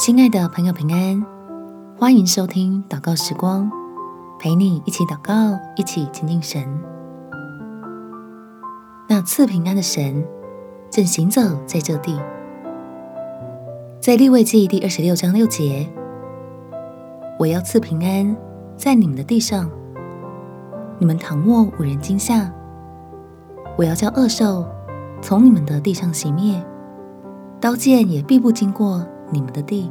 亲爱的朋友，平安！欢迎收听祷告时光，陪你一起祷告，一起亲近神。那赐平安的神正行走在这地，在立位记第二十六章六节，我要赐平安在你们的地上，你们躺卧无人惊吓。我要叫恶兽从你们的地上熄灭，刀剑也必不经过你们的地。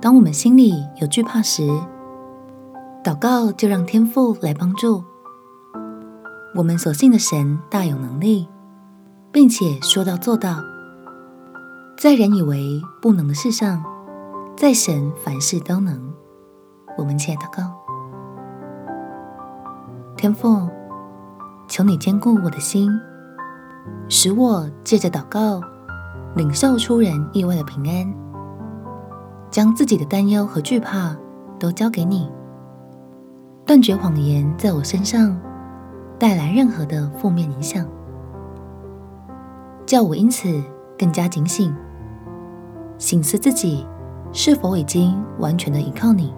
当我们心里有惧怕时，祷告就让天父来帮助。我们所信的神大有能力，并且说到做到。在人以为不能的事上，在神凡事都能。我们且祷告：天父，求你坚固我的心，使我借着祷告，领受出人意外的平安。将自己的担忧和惧怕都交给你，断绝谎言在我身上带来任何的负面影响，叫我因此更加警醒，省思自己是否已经完全的依靠你，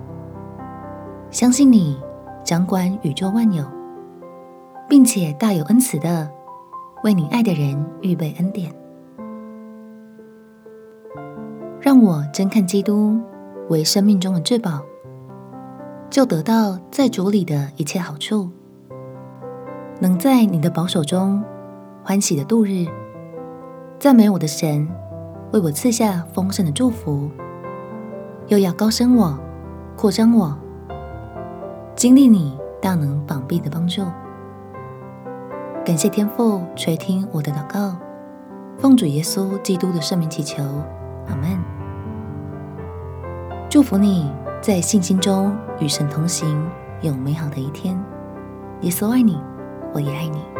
相信你掌管宇宙万有，并且大有恩慈的为你爱的人预备恩典。让我真看基督为生命中的至宝，就得到在主里的一切好处，能在你的保守中欢喜的度日，赞美我的神为我赐下丰盛的祝福，又要高升我、扩张我，经历你大能膀臂的帮助。感谢天父垂听我的祷告，奉主耶稣基督的圣名祈求，阿门。祝福你在信心中与神同行，有美好的一天。耶稣爱你，我也爱你。